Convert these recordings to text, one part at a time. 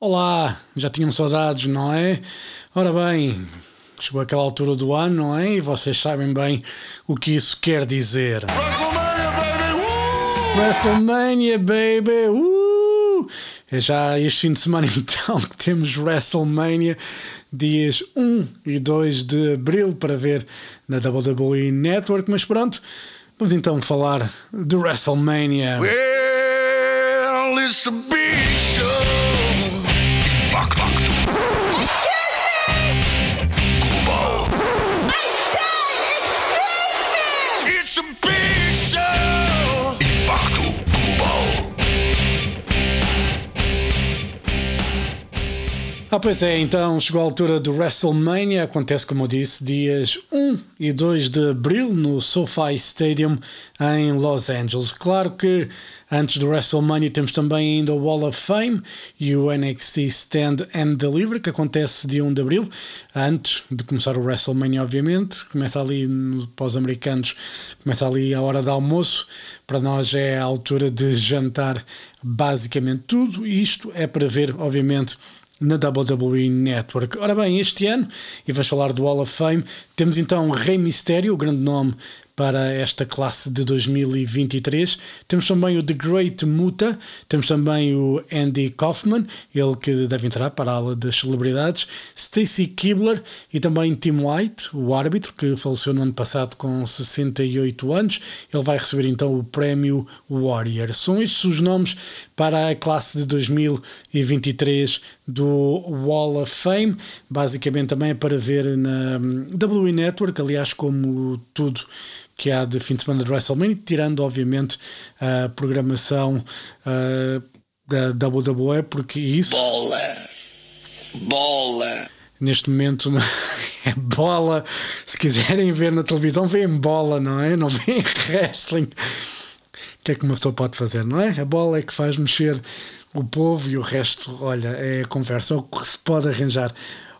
Olá, já tinham saudades, não é? Ora bem, chegou aquela altura do ano, não é? E vocês sabem bem o que isso quer dizer. WrestleMania, baby! Uh! É já este fim de semana então que temos WrestleMania, dias 1 e 2 de abril para ver na WWE Network, mas pronto, vamos então falar de WrestleMania. Well, it's a big show. Ah, pois é, então chegou a altura do WrestleMania. Acontece, como eu disse, dias 1 e 2 de abril no SoFi Stadium em Los Angeles. Claro que antes do WrestleMania temos também ainda o Wall of Fame e o NXT Stand and Deliver, que acontece dia 1 de abril, antes de começar o WrestleMania, obviamente. Começa ali os americanos, começa ali a hora de almoço. Para nós é a altura de jantar, basicamente tudo. Isto é para ver, obviamente na WWE Network. Ora bem, este ano, e vais falar do Hall of Fame, temos então Rey Mysterio, o grande nome para esta classe de 2023. Temos também o The Great Muta, temos também o Andy Kaufman, ele que deve entrar para a ala das celebridades, Stacy Kibler e também Tim White, o árbitro que faleceu no ano passado com 68 anos. Ele vai receber então o prémio Warrior. São estes os nomes para a classe de 2023 do Wall of Fame, basicamente também é para ver na WWE Network, aliás, como tudo que há de fim de semana de WrestleMania, tirando obviamente a programação uh, da WWE, porque isso. Bola! Bola! Neste momento é bola. Se quiserem ver na televisão, vêem bola, não é? Não vêem wrestling. O que é que uma pessoa pode fazer, não é? A bola é que faz mexer o povo e o resto, olha, é conversa, é o que se pode arranjar.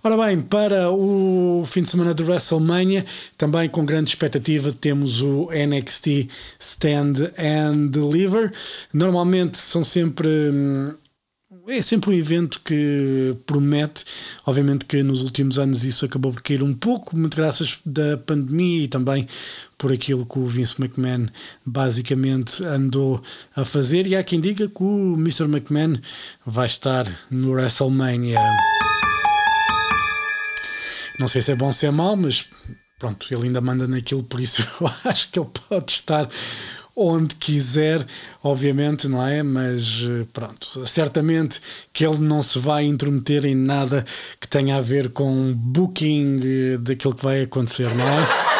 Ora bem, para o fim de semana de WrestleMania, também com grande expectativa, temos o NXT Stand and Deliver. Normalmente são sempre. É sempre um evento que promete. Obviamente que nos últimos anos isso acabou por cair um pouco, muito graças da pandemia e também por aquilo que o Vince McMahon basicamente andou a fazer. E há quem diga que o Mr. McMahon vai estar no WrestleMania. Não sei se é bom ou se é mau, mas pronto, ele ainda manda naquilo, por isso eu acho que ele pode estar onde quiser, obviamente, não é? Mas pronto, certamente que ele não se vai intrometer em nada que tenha a ver com booking daquilo que vai acontecer, não é?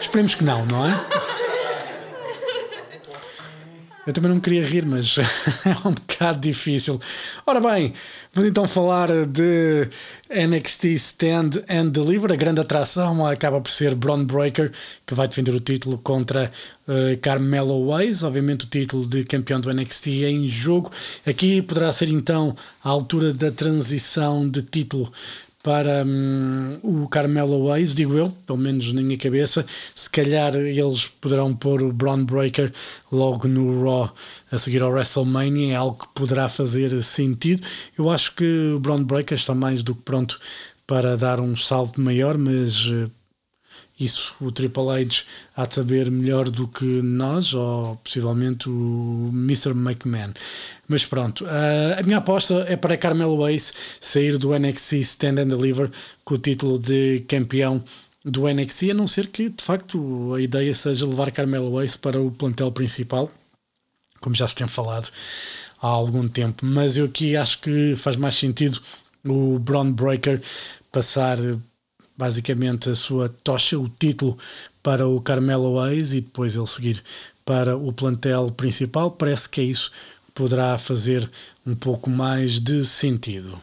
Esperemos que não, não é? Eu também não queria rir, mas é um bocado difícil. Ora bem, vamos então falar de NXT Stand and Deliver. A grande atração acaba por ser Braun Breaker, que vai defender o título contra uh, Carmelo Ways. Obviamente, o título de campeão do NXT é em jogo. Aqui poderá ser então a altura da transição de título para hum, o Carmelo Ways, digo eu, pelo menos na minha cabeça. Se calhar eles poderão pôr o Braun Breaker logo no Raw a seguir ao WrestleMania, é algo que poderá fazer sentido. Eu acho que o Braun Breaker está mais do que pronto para dar um salto maior, mas eh, isso o Triple H há de saber melhor do que nós, ou possivelmente o Mr. McMahon. Mas pronto, uh, a minha aposta é para Carmelo Ace sair do NXT Stand and Deliver com o título de campeão do NXT, a não ser que de facto a ideia seja levar Carmelo Ace para o plantel principal, como já se tem falado há algum tempo. Mas eu aqui acho que faz mais sentido o Braun Breaker passar basicamente a sua tocha, o título para o Carmelo Hayes e depois ele seguir para o plantel principal. Parece que é isso que poderá fazer um pouco mais de sentido.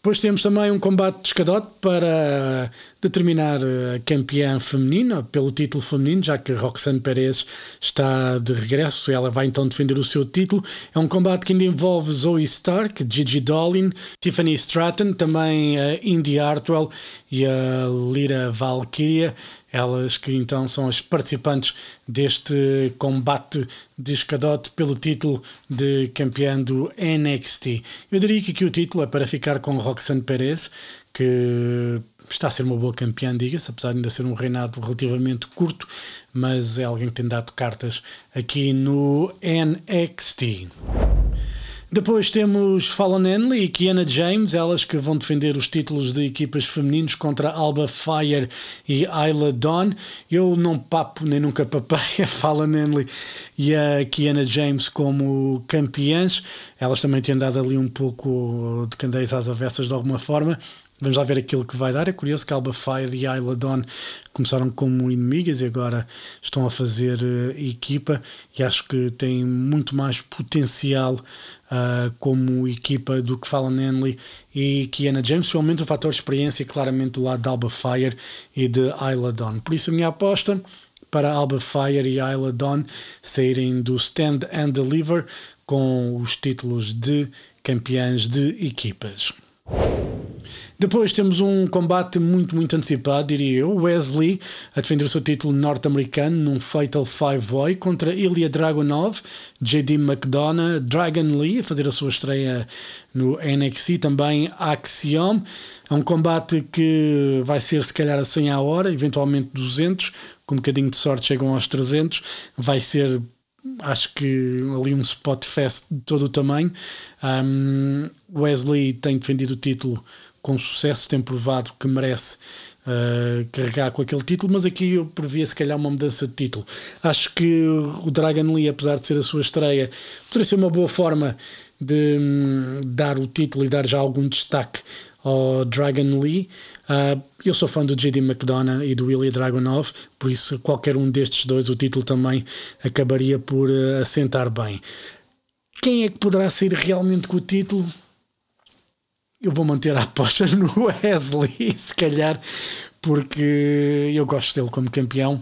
Depois temos também um combate de escadote para determinar a campeã feminina, pelo título feminino, já que Roxane Perez está de regresso. Ela vai então defender o seu título. É um combate que ainda envolve Zoe Stark, Gigi Dolin, Tiffany Stratton, também a Indy Hartwell e a Lyra Valkyria. Elas que então são as participantes deste combate de escadote pelo título de campeã do NXT. Eu diria que aqui o título é para ficar com Roxanne Perez, que está a ser uma boa campeã, diga-se, apesar de ainda ser um reinado relativamente curto, mas é alguém que tem dado cartas aqui no NXT. Depois temos Fallon Henley e Kiana James, elas que vão defender os títulos de equipas femininos contra Alba Fire e Isla Dawn. Eu não papo nem nunca papei a Fallon Henley e a Kiana James como campeãs. Elas também têm dado ali um pouco de candeias às avessas de alguma forma. Vamos lá ver aquilo que vai dar. É curioso que Alba Fire e Isla Dawn começaram como inimigas e agora estão a fazer uh, equipa e acho que têm muito mais potencial uh, como equipa do que Fallon Henley e Kiana James, principalmente o fator experiência claramente do lado de Alba Fire e de Isla Dawn. Por isso a minha aposta para Alba Fire e Isla Dawn saírem do Stand and Deliver com os títulos de campeãs de equipas. Depois temos um combate muito, muito antecipado, diria eu. Wesley a defender o seu título norte-americano num Fatal Five-Way contra Ilya Dragunov, JD McDonough, Dragon Lee a fazer a sua estreia no NXT, também Axiom. É um combate que vai ser se calhar a 100 a hora, eventualmente 200, com um bocadinho de sorte chegam aos 300. Vai ser acho que ali um spot fest de todo o tamanho. Um, Wesley tem defendido o título com sucesso, tem provado que merece uh, carregar com aquele título, mas aqui eu previa se calhar uma mudança de título. Acho que o Dragon Lee, apesar de ser a sua estreia, poderia ser uma boa forma de um, dar o título e dar já algum destaque ao Dragon Lee. Uh, eu sou fã do JD McDonough e do Ilya Dragunov, por isso qualquer um destes dois o título também acabaria por uh, assentar bem. Quem é que poderá sair realmente com o título? Eu vou manter a aposta no Wesley, se calhar, porque eu gosto dele como campeão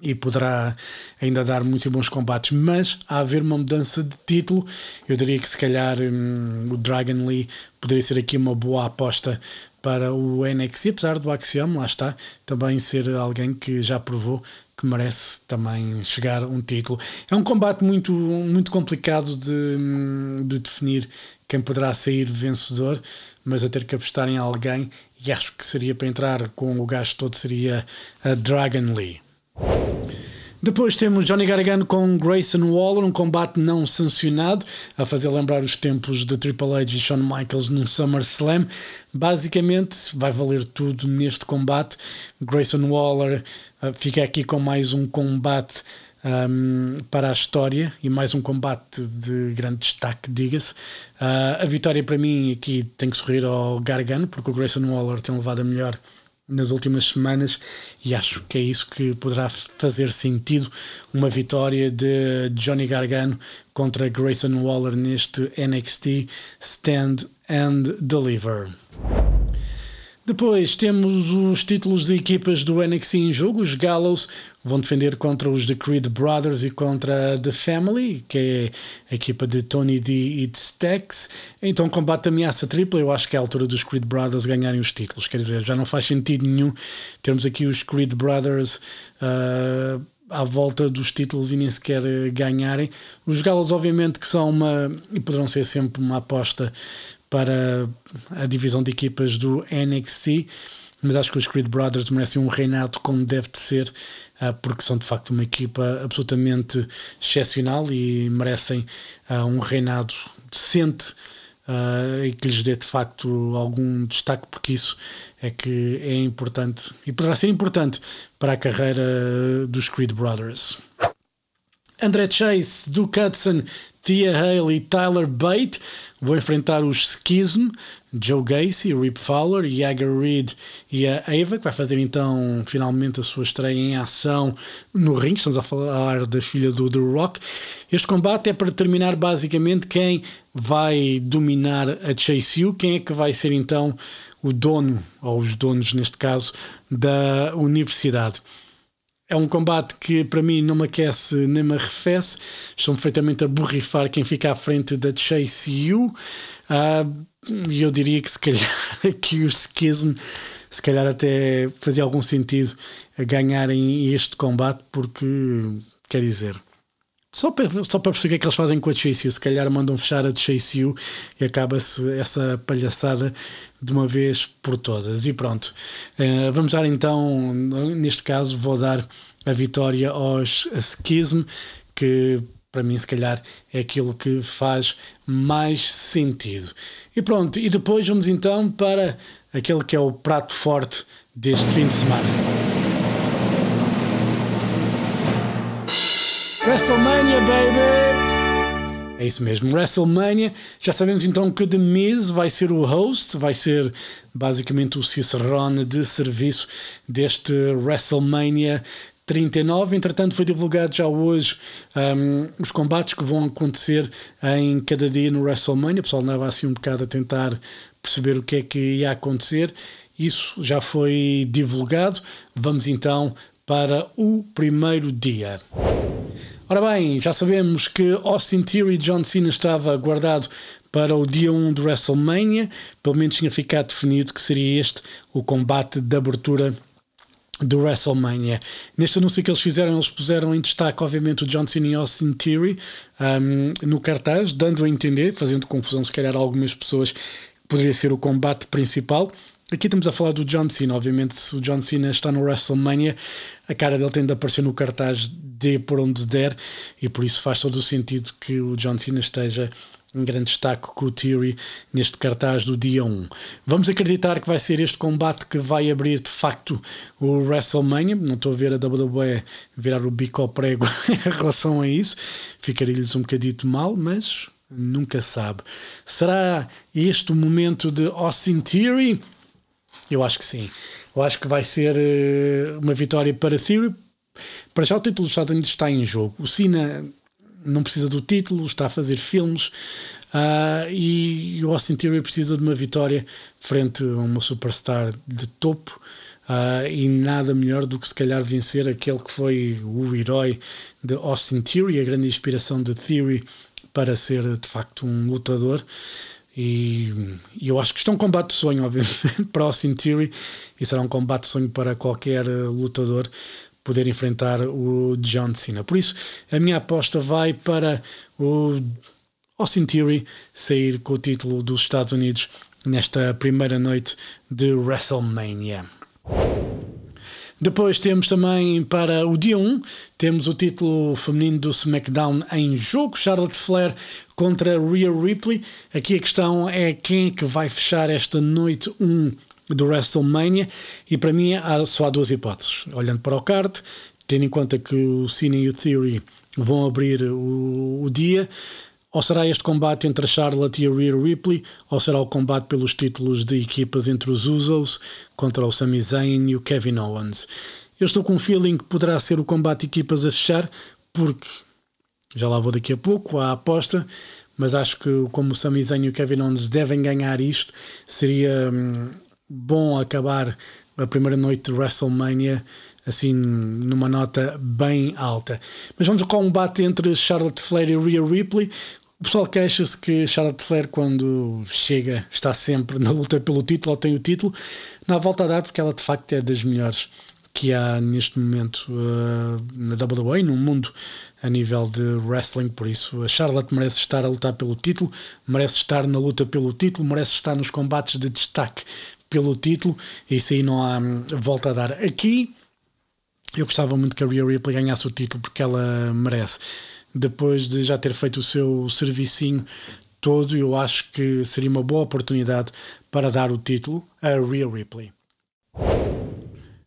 e poderá ainda dar muitos bons combates, mas a haver uma mudança de título, eu diria que se calhar hum, o Dragon Lee poderia ser aqui uma boa aposta para o NXT, apesar do Axiom, lá está, também ser alguém que já provou que merece também chegar um título. É um combate muito, muito complicado de, de definir quem poderá sair vencedor, mas a ter que apostar em alguém, e acho que seria para entrar com o gasto todo, seria a Dragon Lee. Depois temos Johnny Gargano com Grayson Waller, um combate não sancionado, a fazer lembrar os tempos de Triple H e Shawn Michaels num SummerSlam. Basicamente, vai valer tudo neste combate. Grayson Waller uh, fica aqui com mais um combate um, para a história e mais um combate de grande destaque, diga-se. Uh, a vitória para mim aqui tem que sorrir ao Gargano, porque o Grayson Waller tem levado a melhor nas últimas semanas e acho que é isso que poderá fazer sentido uma vitória de Johnny Gargano contra Grayson Waller neste NXT Stand and Deliver. Depois temos os títulos de equipas do NXT em jogo. Os Gallows vão defender contra os The Creed Brothers e contra The Family, que é a equipa de Tony D e de Stax. Então, combate ameaça tripla. Eu acho que é a altura dos Creed Brothers ganharem os títulos. Quer dizer, já não faz sentido nenhum termos aqui os Creed Brothers. Uh, à volta dos títulos e nem sequer ganharem. Os Galos, obviamente, que são uma e poderão ser sempre uma aposta para a divisão de equipas do NXT, mas acho que os Creed Brothers merecem um reinado como deve de ser, ah, porque são de facto uma equipa absolutamente excepcional e merecem ah, um reinado decente ah, e que lhes dê de facto algum destaque, porque isso é que é importante e poderá ser importante para a carreira dos Creed Brothers. André Chase, Duke Hudson, Tia Hale e Tyler Bate vão enfrentar os Schism, Joe Gacy, Rip Fowler, Jagger Reed e a Ava, que vai fazer então finalmente a sua estreia em ação no ringue. Estamos a falar da filha do The Rock. Este combate é para determinar basicamente quem vai dominar a Chase U, quem é que vai ser então o dono, ou os donos neste caso, da universidade. É um combate que para mim não me aquece nem me arrefece. Estão perfeitamente a borrifar quem fica à frente da Chase U. Uh, e eu diria que se calhar aqui o Schism, se calhar até fazia algum sentido ganharem este combate, porque quer dizer. Só para, só para perceber o que é que eles fazem com a Chase U, se calhar mandam fechar a Chase U e acaba-se essa palhaçada de uma vez por todas. E pronto, uh, vamos dar então, neste caso, vou dar a vitória aos Schism, que para mim, se calhar, é aquilo que faz mais sentido. E pronto, e depois vamos então para aquele que é o prato forte deste fim de semana. WrestleMania, baby! É isso mesmo, WrestleMania. Já sabemos então que The Miz vai ser o host, vai ser basicamente o Cicerone de serviço deste WrestleMania 39. Entretanto, foi divulgado já hoje um, os combates que vão acontecer em cada dia no WrestleMania. O pessoal andava assim um bocado a tentar perceber o que é que ia acontecer. Isso já foi divulgado. Vamos então para o primeiro dia. Ora bem, já sabemos que Austin Theory e John Cena estava guardado para o dia 1 do WrestleMania, pelo menos tinha ficado definido que seria este o combate de abertura do WrestleMania. Neste anúncio que eles fizeram, eles puseram em destaque, obviamente, o John Cena e Austin Theory um, no cartaz, dando a entender, fazendo confusão, se calhar, a algumas pessoas, que poderia ser o combate principal. Aqui estamos a falar do John Cena, obviamente, se o John Cena está no WrestleMania, a cara dele tende a aparecer no cartaz de por onde der, e por isso faz todo o sentido que o John Cena esteja um grande destaque com o Theory neste cartaz do dia 1. Vamos acreditar que vai ser este combate que vai abrir de facto o WrestleMania. Não estou a ver a WWE virar o bico ao prego em relação a isso. Ficaria-lhes um bocadito mal, mas nunca sabe. Será este o momento de Austin Theory? Eu acho que sim. Eu acho que vai ser uh, uma vitória para Theory. Para já o título dos Estados Unidos está em jogo. O Cena não precisa do título, está a fazer filmes uh, e o Austin Theory precisa de uma vitória frente a uma superstar de topo uh, e nada melhor do que se calhar vencer aquele que foi o herói de Austin Theory, a grande inspiração de Theory para ser de facto um lutador. E, e eu acho que isto é um combate de sonho, obviamente, para Austin Theory, e será um combate de sonho para qualquer lutador poder enfrentar o John Cena. Por isso, a minha aposta vai para o Austin Theory sair com o título dos Estados Unidos nesta primeira noite de WrestleMania. Depois temos também para o dia 1, temos o título feminino do SmackDown em jogo, Charlotte Flair contra Rhea Ripley. Aqui a questão é quem é que vai fechar esta noite 1 do WrestleMania e para mim há, só há duas hipóteses. Olhando para o card, tendo em conta que o Cine e o Theory vão abrir o, o dia, ou será este combate entre a Charlotte e a Rhea Ripley, ou será o combate pelos títulos de equipas entre os Usos contra o Sami Zayn e o Kevin Owens. Eu estou com um feeling que poderá ser o combate de equipas a fechar, porque já lá vou daqui a pouco, a aposta, mas acho que como o Sami Zayn e o Kevin Owens devem ganhar isto, seria hum, bom acabar a primeira noite de WrestleMania assim numa nota bem alta. Mas vamos ao combate entre Charlotte Flair e Rhea Ripley. O pessoal queixa-se que Charlotte Flair, quando chega, está sempre na luta pelo título ou tem o título. Na volta a dar, porque ela de facto é das melhores que há neste momento uh, na WWE, no mundo a nível de wrestling. Por isso, a Charlotte merece estar a lutar pelo título, merece estar na luta pelo título, merece estar nos combates de destaque pelo título, isso aí não há hum, volta a dar. Aqui eu gostava muito que a Rhea Ripley ganhasse o título porque ela merece. Depois de já ter feito o seu servicinho todo, eu acho que seria uma boa oportunidade para dar o título a Rhea Ripley.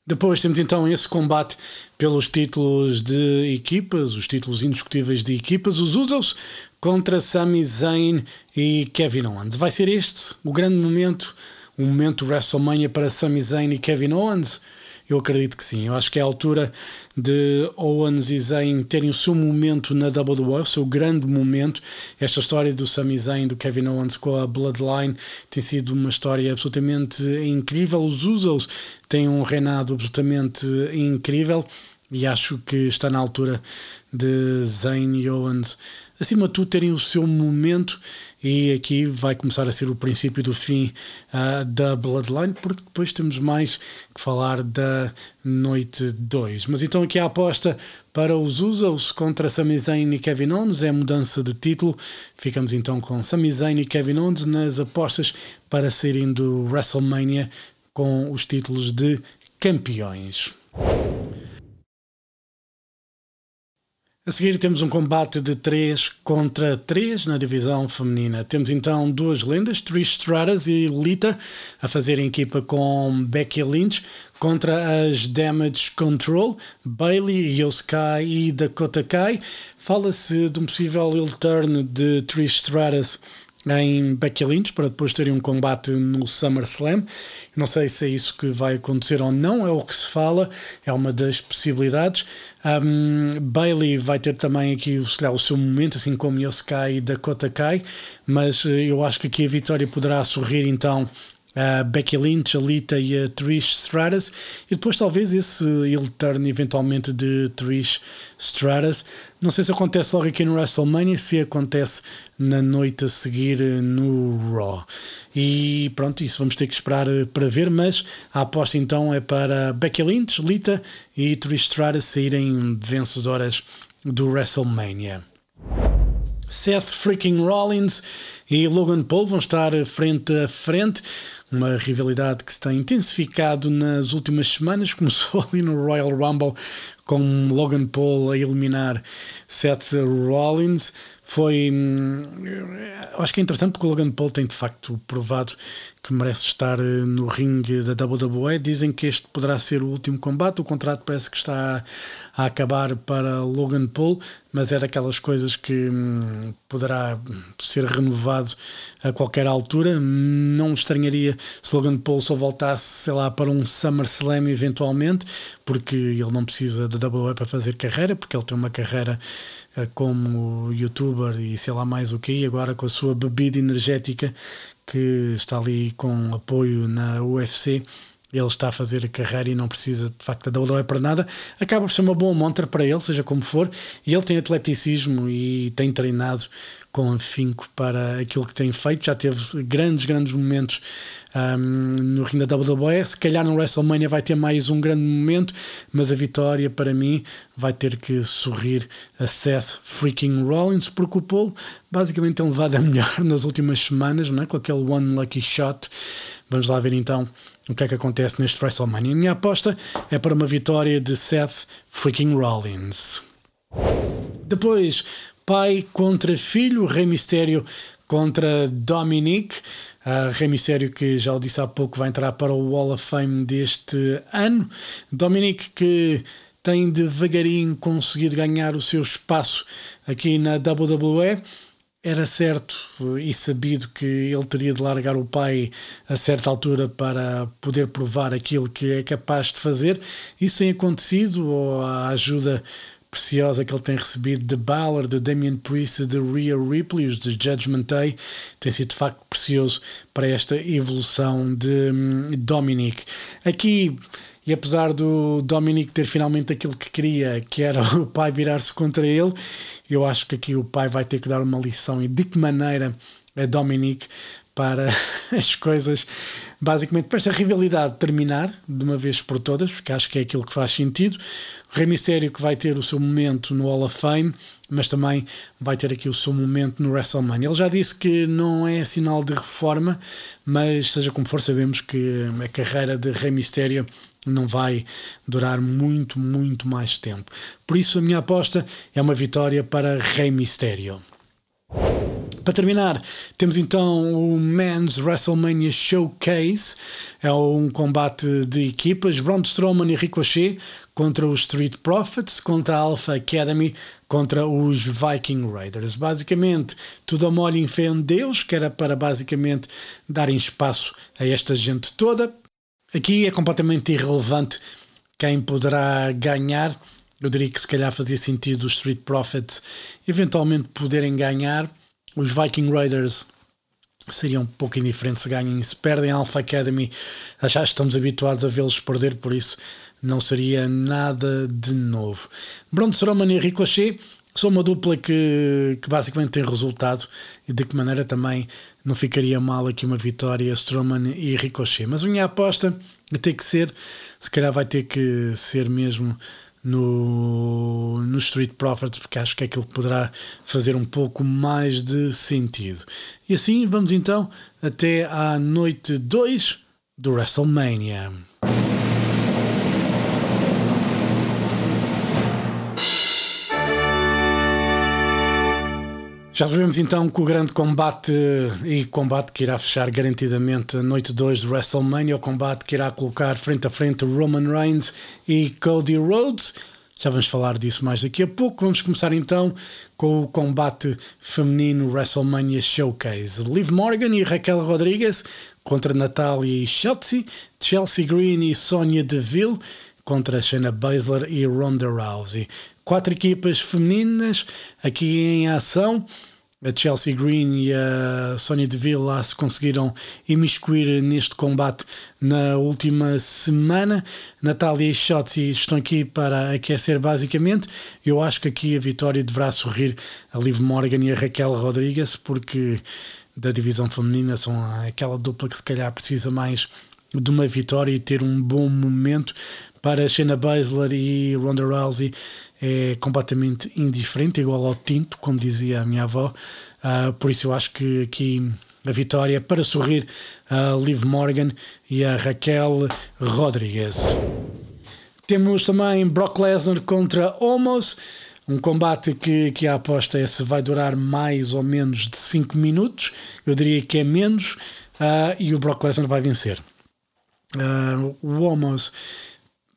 Depois temos então esse combate pelos títulos de equipas, os títulos indiscutíveis de equipas, os Usos contra Sami Zayn e Kevin Owens. Vai ser este o grande momento um momento WrestleMania para Sami Zayn e Kevin Owens? Eu acredito que sim. Eu acho que é a altura de Owens e Zayn terem o seu momento na WWE, o seu grande momento. Esta história do Sami Zayn, do Kevin Owens com a Bloodline tem sido uma história absolutamente incrível. Os Usos têm um reinado absolutamente incrível e acho que está na altura de Zayn e Owens acima de tudo, terem o seu momento. E aqui vai começar a ser o princípio do fim uh, da Bloodline, porque depois temos mais que falar da Noite 2. Mas então aqui a aposta para os Usos contra Sami Zayn e Kevin Owens é mudança de título. Ficamos então com Sami Zayn e Kevin Owens nas apostas para saírem do WrestleMania com os títulos de campeões. A seguir temos um combate de 3 contra 3 na divisão feminina. Temos então duas lendas, Trish Stratus e Lita, a fazerem equipa com Becky Lynch contra as Damage Control, Bailey, Yosukai e Dakota Kai. Fala-se de um possível heel turn de Trish Stratus em Becky Lynch para depois terem um combate no SummerSlam. Não sei se é isso que vai acontecer ou não, é o que se fala, é uma das possibilidades. Um, Bailey vai ter também aqui lá, o seu momento, assim como Yosukai e Dakota Kai, mas eh, eu acho que aqui a vitória poderá sorrir então a Becky Lynch, a Lita e a Trish Stratus, e depois talvez esse heel turn eventualmente de Trish Stratus. Não sei se acontece logo aqui no WrestleMania, se acontece na noite a seguir no Raw. E pronto, isso vamos ter que esperar para ver, mas a aposta então é para Becky Lynch, Lita e Trish Stratus saírem vencedoras do WrestleMania. Seth freaking Rollins e Logan Paul vão estar frente a frente. Uma rivalidade que se tem intensificado nas últimas semanas. Começou ali no Royal Rumble com Logan Paul a eliminar Seth Rollins foi. Hum, acho que é interessante porque o Logan Paul tem de facto provado que merece estar eh, no ringue da WWE. Dizem que este poderá ser o último combate. O contrato parece que está a acabar para Logan Paul, mas é daquelas coisas que hum, poderá ser renovado a qualquer altura. Não estranharia se Logan Paul só voltasse, sei lá, para um SummerSlam eventualmente, porque ele não precisa da WWE para fazer carreira, porque ele tem uma carreira como youtuber e sei lá mais o que, e agora com a sua bebida energética que está ali com apoio na UFC, ele está a fazer a carreira e não precisa de facto da WWE para nada, acaba por ser uma boa montra para ele, seja como for, e ele tem atleticismo e tem treinado com afinco para aquilo que tem feito. Já teve grandes, grandes momentos um, no ringue da WWE. Se calhar no WrestleMania vai ter mais um grande momento, mas a vitória para mim vai ter que sorrir a Seth freaking Rollins, porque o Paul basicamente tem levado a melhor nas últimas semanas, não é? com aquele one lucky shot. Vamos lá ver então o que é que acontece neste WrestleMania. A minha aposta é para uma vitória de Seth freaking Rollins. Depois pai contra filho, Rei Mistério contra Dominic. Uh, Rei Mistério, que já o disse há pouco, vai entrar para o Wall of Fame deste ano. Dominic, que tem devagarinho conseguido ganhar o seu espaço aqui na WWE. Era certo e sabido que ele teria de largar o pai a certa altura para poder provar aquilo que é capaz de fazer. Isso tem acontecido, ou a ajuda preciosa que ele tem recebido de Balor, de Damian Priest, de Rhea Ripley, os de Judgment Day, tem sido de facto precioso para esta evolução de hum, Dominic. Aqui, e apesar do Dominic ter finalmente aquilo que queria, que era o pai virar-se contra ele, eu acho que aqui o pai vai ter que dar uma lição e de que maneira a Dominic para as coisas, basicamente, para esta rivalidade terminar de uma vez por todas, porque acho que é aquilo que faz sentido. O Rei Mistério que vai ter o seu momento no Hall of Fame, mas também vai ter aqui o seu momento no WrestleMania. Ele já disse que não é sinal de reforma, mas seja como for, sabemos que a carreira de Rei Mistério não vai durar muito, muito mais tempo. Por isso, a minha aposta é uma vitória para Rei Mistério. Para terminar, temos então o Men's WrestleMania Showcase. É um combate de equipas. Braun Strowman e Ricochet contra os Street Profits, contra a Alpha Academy, contra os Viking Raiders. Basicamente, tudo a molho em fé em Deus, que era para basicamente darem espaço a esta gente toda. Aqui é completamente irrelevante quem poderá ganhar. Eu diria que se calhar fazia sentido os Street Profits eventualmente poderem ganhar os Viking Raiders seriam um pouco indiferentes se ganhem. Se perdem a Alpha Academy, já estamos habituados a vê-los perder, por isso não seria nada de novo. Braun Strowman e Ricochet são uma dupla que, que basicamente tem resultado e de que maneira também não ficaria mal aqui uma vitória Strowman e Ricochet. Mas a minha aposta tem que ser, se calhar vai ter que ser mesmo no, no Street Profits, porque acho que é aquilo que poderá fazer um pouco mais de sentido. E assim vamos então até à noite 2 do WrestleMania. Já sabemos então que o grande combate e combate que irá fechar garantidamente a noite 2 do WrestleMania, o combate que irá colocar frente a frente Roman Reigns e Cody Rhodes. Já vamos falar disso mais daqui a pouco. Vamos começar então com o combate feminino WrestleMania Showcase. Liv Morgan e Raquel Rodrigues contra Natalia Shotzi, Chelsea Green e Sonya Deville contra Shayna Baszler e Ronda Rousey. Quatro equipas femininas aqui em ação a Chelsea Green e a Sonya Deville lá se conseguiram imiscuir neste combate na última semana. Natália e Shotzi estão aqui para aquecer basicamente. Eu acho que aqui a vitória deverá sorrir a Liv Morgan e a Raquel Rodrigues, porque da divisão feminina são aquela dupla que se calhar precisa mais de uma vitória e ter um bom momento para Shayna Baszler e Ronda Rousey é completamente indiferente, igual ao tinto, como dizia a minha avó. Uh, por isso eu acho que aqui a vitória para sorrir a Liv Morgan e a Raquel Rodrigues. Temos também Brock Lesnar contra Omos, um combate que, que a aposta é se vai durar mais ou menos de 5 minutos, eu diria que é menos, uh, e o Brock Lesnar vai vencer. Uh, o Omos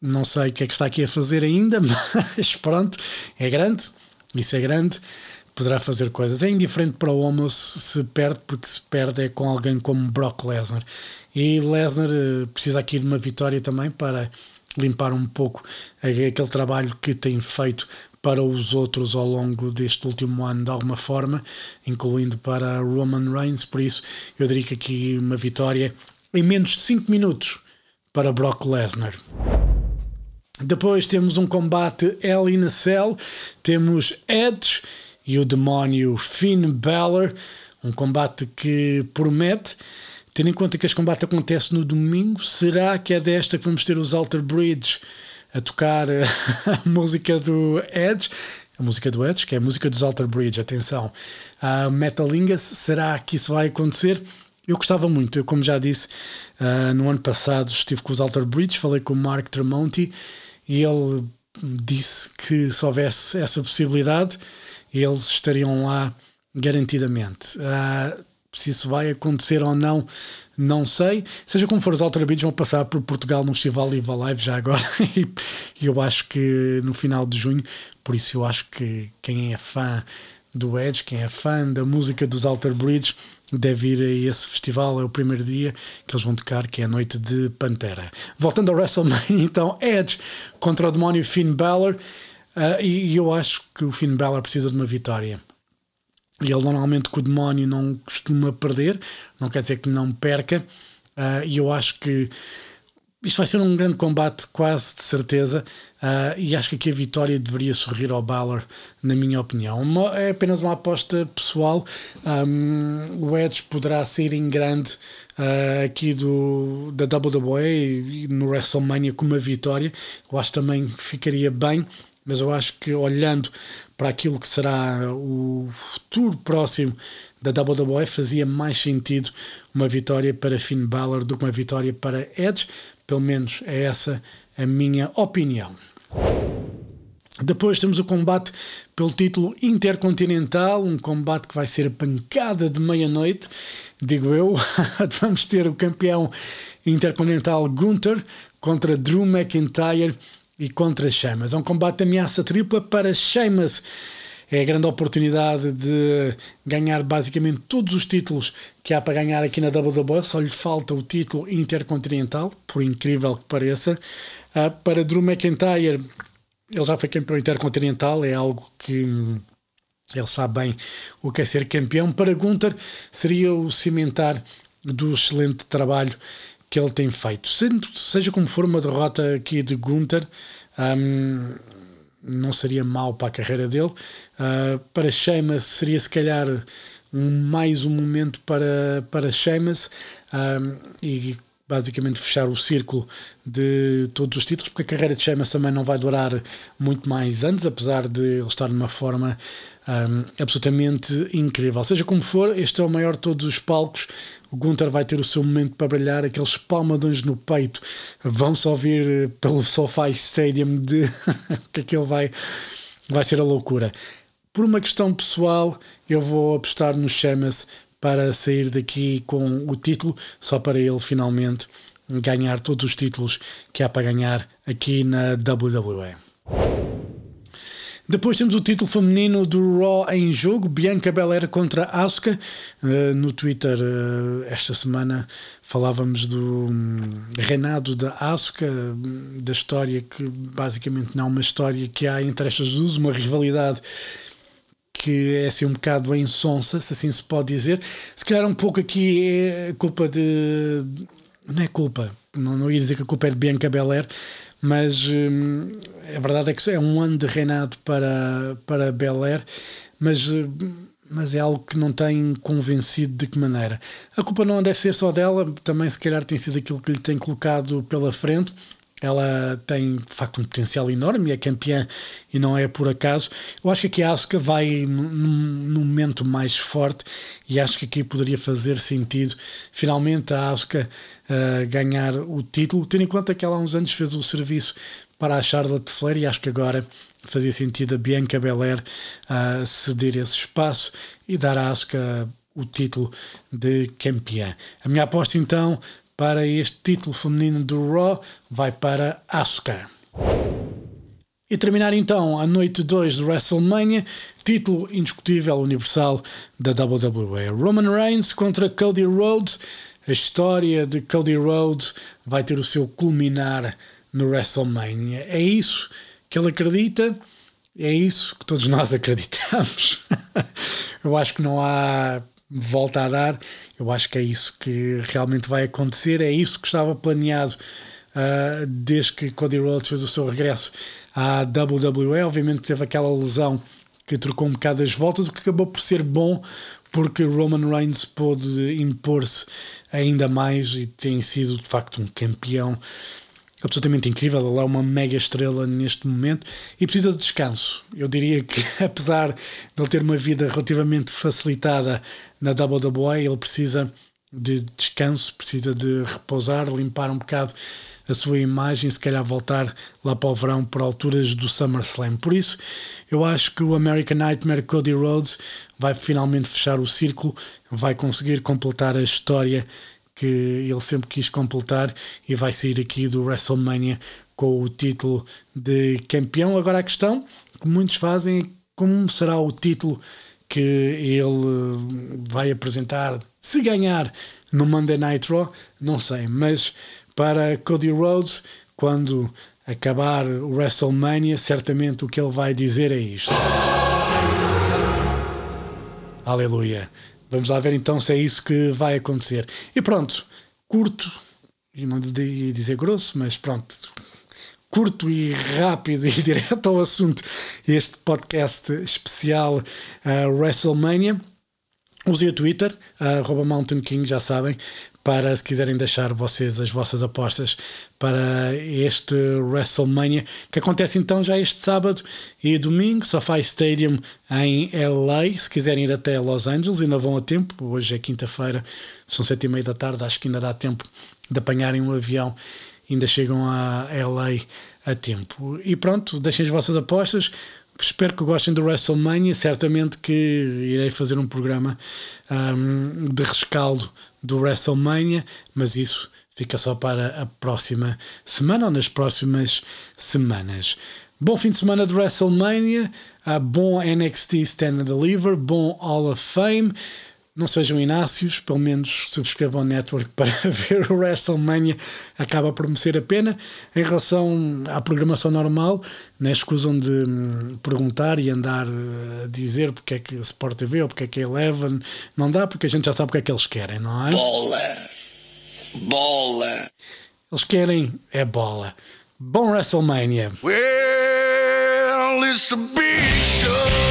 não sei o que é que está aqui a fazer ainda, mas pronto, é grande, isso é grande, poderá fazer coisas. É indiferente para o Homo se perde, porque se perde é com alguém como Brock Lesnar. E Lesnar eh, precisa aqui de uma vitória também para limpar um pouco aquele trabalho que tem feito para os outros ao longo deste último ano de alguma forma, incluindo para Roman Reigns. Por isso, eu diria que aqui uma vitória em menos de 5 minutos para Brock Lesnar. Depois temos um combate Hell in a Cell, temos Edge e o demónio Finn Balor, um combate que promete. Tendo em conta que este combate acontece no domingo, será que é desta que vamos ter os Alter Bridge a tocar a música do Edge? A música do Edge, que é a música dos Alter Bridge, atenção. A Metalingus, será que isso vai acontecer? Eu gostava muito, eu como já disse, uh, no ano passado estive com os Alter Bridge, falei com o Mark Tremonti e ele disse que se houvesse essa possibilidade, eles estariam lá garantidamente. Uh, se isso vai acontecer ou não, não sei. Seja como for, os Beats vão passar por Portugal no Festival Live Alive já agora. e eu acho que no final de junho, por isso eu acho que quem é fã do Edge, quem é fã da música dos Alter Bridge, deve ir a esse festival. É o primeiro dia que eles vão tocar, que é a noite de Pantera. Voltando ao WrestleMania, então, Edge contra o demónio Finn Balor. Uh, e, e, eu acho que o Finn Balor precisa de uma vitória. E ele normalmente com o demónio não costuma perder, não quer dizer que não perca. Uh, e eu acho que isto vai ser um grande combate, quase de certeza, uh, e acho que aqui a vitória deveria sorrir ao Balor, na minha opinião. Uma, é apenas uma aposta pessoal. Um, o Edge poderá sair em grande uh, aqui do, da WWE e no WrestleMania com uma vitória. Eu acho que também ficaria bem, mas eu acho que olhando para aquilo que será o futuro próximo da WWE fazia mais sentido uma vitória para Finn Balor do que uma vitória para Edge, pelo menos é essa a minha opinião. Depois temos o combate pelo título intercontinental, um combate que vai ser a pancada de meia-noite, digo eu. Vamos ter o campeão intercontinental Gunther contra Drew McIntyre e contra Sheamus. É um combate de ameaça tripla para Sheamus é a grande oportunidade de ganhar basicamente todos os títulos que há para ganhar aqui na WWE, só lhe falta o título intercontinental, por incrível que pareça. Uh, para Drew McIntyre, ele já foi campeão intercontinental, é algo que hum, ele sabe bem o que é ser campeão. Para Gunther, seria o cimentar do excelente trabalho que ele tem feito. Sendo, seja como for uma derrota aqui de Gunther, um, não seria mau para a carreira dele. Uh, para Sheamus seria se calhar um, mais um momento para, para Sheamus um, e basicamente fechar o círculo de todos os títulos, porque a carreira de Sheamus também não vai durar muito mais anos, apesar de ele estar numa forma um, absolutamente incrível. Seja como for, este é o maior de todos os palcos. O Gunther vai ter o seu momento para brilhar, aqueles palmadões no peito vão só vir pelo SoFi Stadium de que aquilo vai, vai ser a loucura. Por uma questão pessoal, eu vou apostar no Sheamus para sair daqui com o título, só para ele finalmente ganhar todos os títulos que há para ganhar aqui na WWE. Depois temos o título feminino do Raw em jogo, Bianca Belair contra Asuka. Uh, no Twitter, uh, esta semana, falávamos do um, reinado da Asuka, da história que basicamente não é uma história que há entre estas duas, uma rivalidade que é assim um bocado em sonsa, se assim se pode dizer. Se calhar um pouco aqui é culpa de. Não é culpa, não, não ia dizer que a culpa é de Bianca Belair, mas hum, a verdade é que é um ano de reinado para, para Belair, mas. mas é algo que não tem convencido de que maneira. A culpa não deve ser só dela, também se calhar tem sido aquilo que lhe tem colocado pela frente. Ela tem de facto um potencial enorme é campeã e não é por acaso. Eu acho que aqui a Asuka vai num, momento mais forte e acho que aqui poderia fazer sentido finalmente a Asuka uh, ganhar o título, tendo em conta que ela há uns anos fez o serviço para a Charlotte Flair e acho que agora fazia sentido a Bianca Belair uh, ceder esse espaço e dar a Asuka o título de campeã. A minha aposta então para este título feminino do Raw vai para Asuka. E terminar então a noite 2 do WrestleMania, título indiscutível universal da WWE. Roman Reigns contra Cody Rhodes. A história de Cody Rhodes vai ter o seu culminar no WrestleMania. É isso que ele acredita, é isso que todos nós acreditamos. Eu acho que não há volta a dar. Eu acho que é isso que realmente vai acontecer, é isso que estava planeado uh, desde que Cody Rhodes fez o seu regresso à WWE. Obviamente teve aquela lesão que trocou um bocado as voltas, o que acabou por ser bom porque Roman Reigns pôde impor-se ainda mais e tem sido de facto um campeão absolutamente incrível. Ele é uma mega estrela neste momento e precisa de descanso. Eu diria que, apesar de ele ter uma vida relativamente facilitada na WWE, ele precisa de descanso, precisa de repousar, limpar um bocado a sua imagem, se calhar voltar lá para o verão por alturas do SummerSlam. Por isso, eu acho que o American Nightmare Cody Rhodes vai finalmente fechar o círculo, vai conseguir completar a história que ele sempre quis completar e vai sair aqui do WrestleMania com o título de campeão. Agora a questão que muitos fazem é como será o título que ele vai apresentar se ganhar no Monday Night Raw, não sei, mas para Cody Rhodes, quando acabar o WrestleMania, certamente o que ele vai dizer é isto. Aleluia. Vamos lá ver então se é isso que vai acontecer. E pronto, curto, e não ia dizer grosso, mas pronto, curto e rápido e direto ao assunto este podcast especial uh, WrestleMania. Usei o Twitter, uh, Mountain King, já sabem, para se quiserem deixar vocês as vossas apostas para este WrestleMania, que acontece então já este sábado e domingo, SoFi Stadium em LA. Se quiserem ir até Los Angeles, ainda vão a tempo. Hoje é quinta-feira, são sete e meia da tarde, acho que ainda dá tempo de apanharem um avião, ainda chegam a LA a tempo. E pronto, deixem as vossas apostas. Espero que gostem do WrestleMania. Certamente que irei fazer um programa um, de rescaldo do WrestleMania, mas isso fica só para a próxima semana ou nas próximas semanas. Bom fim de semana de WrestleMania, bom NXT Stand and Deliver, bom Hall of Fame. Não sejam inácios, pelo menos subscrevam o network para ver o WrestleMania, acaba por merecer a pena. Em relação à programação normal, né, escusam de hum, perguntar e andar eh, a dizer porque é que Sport TV ou porque é que é Eleven, não dá porque a gente já sabe o que é que eles querem, não é? Bola! Bola! Eles querem é bola. Bom WrestleMania! Well, it's a big show.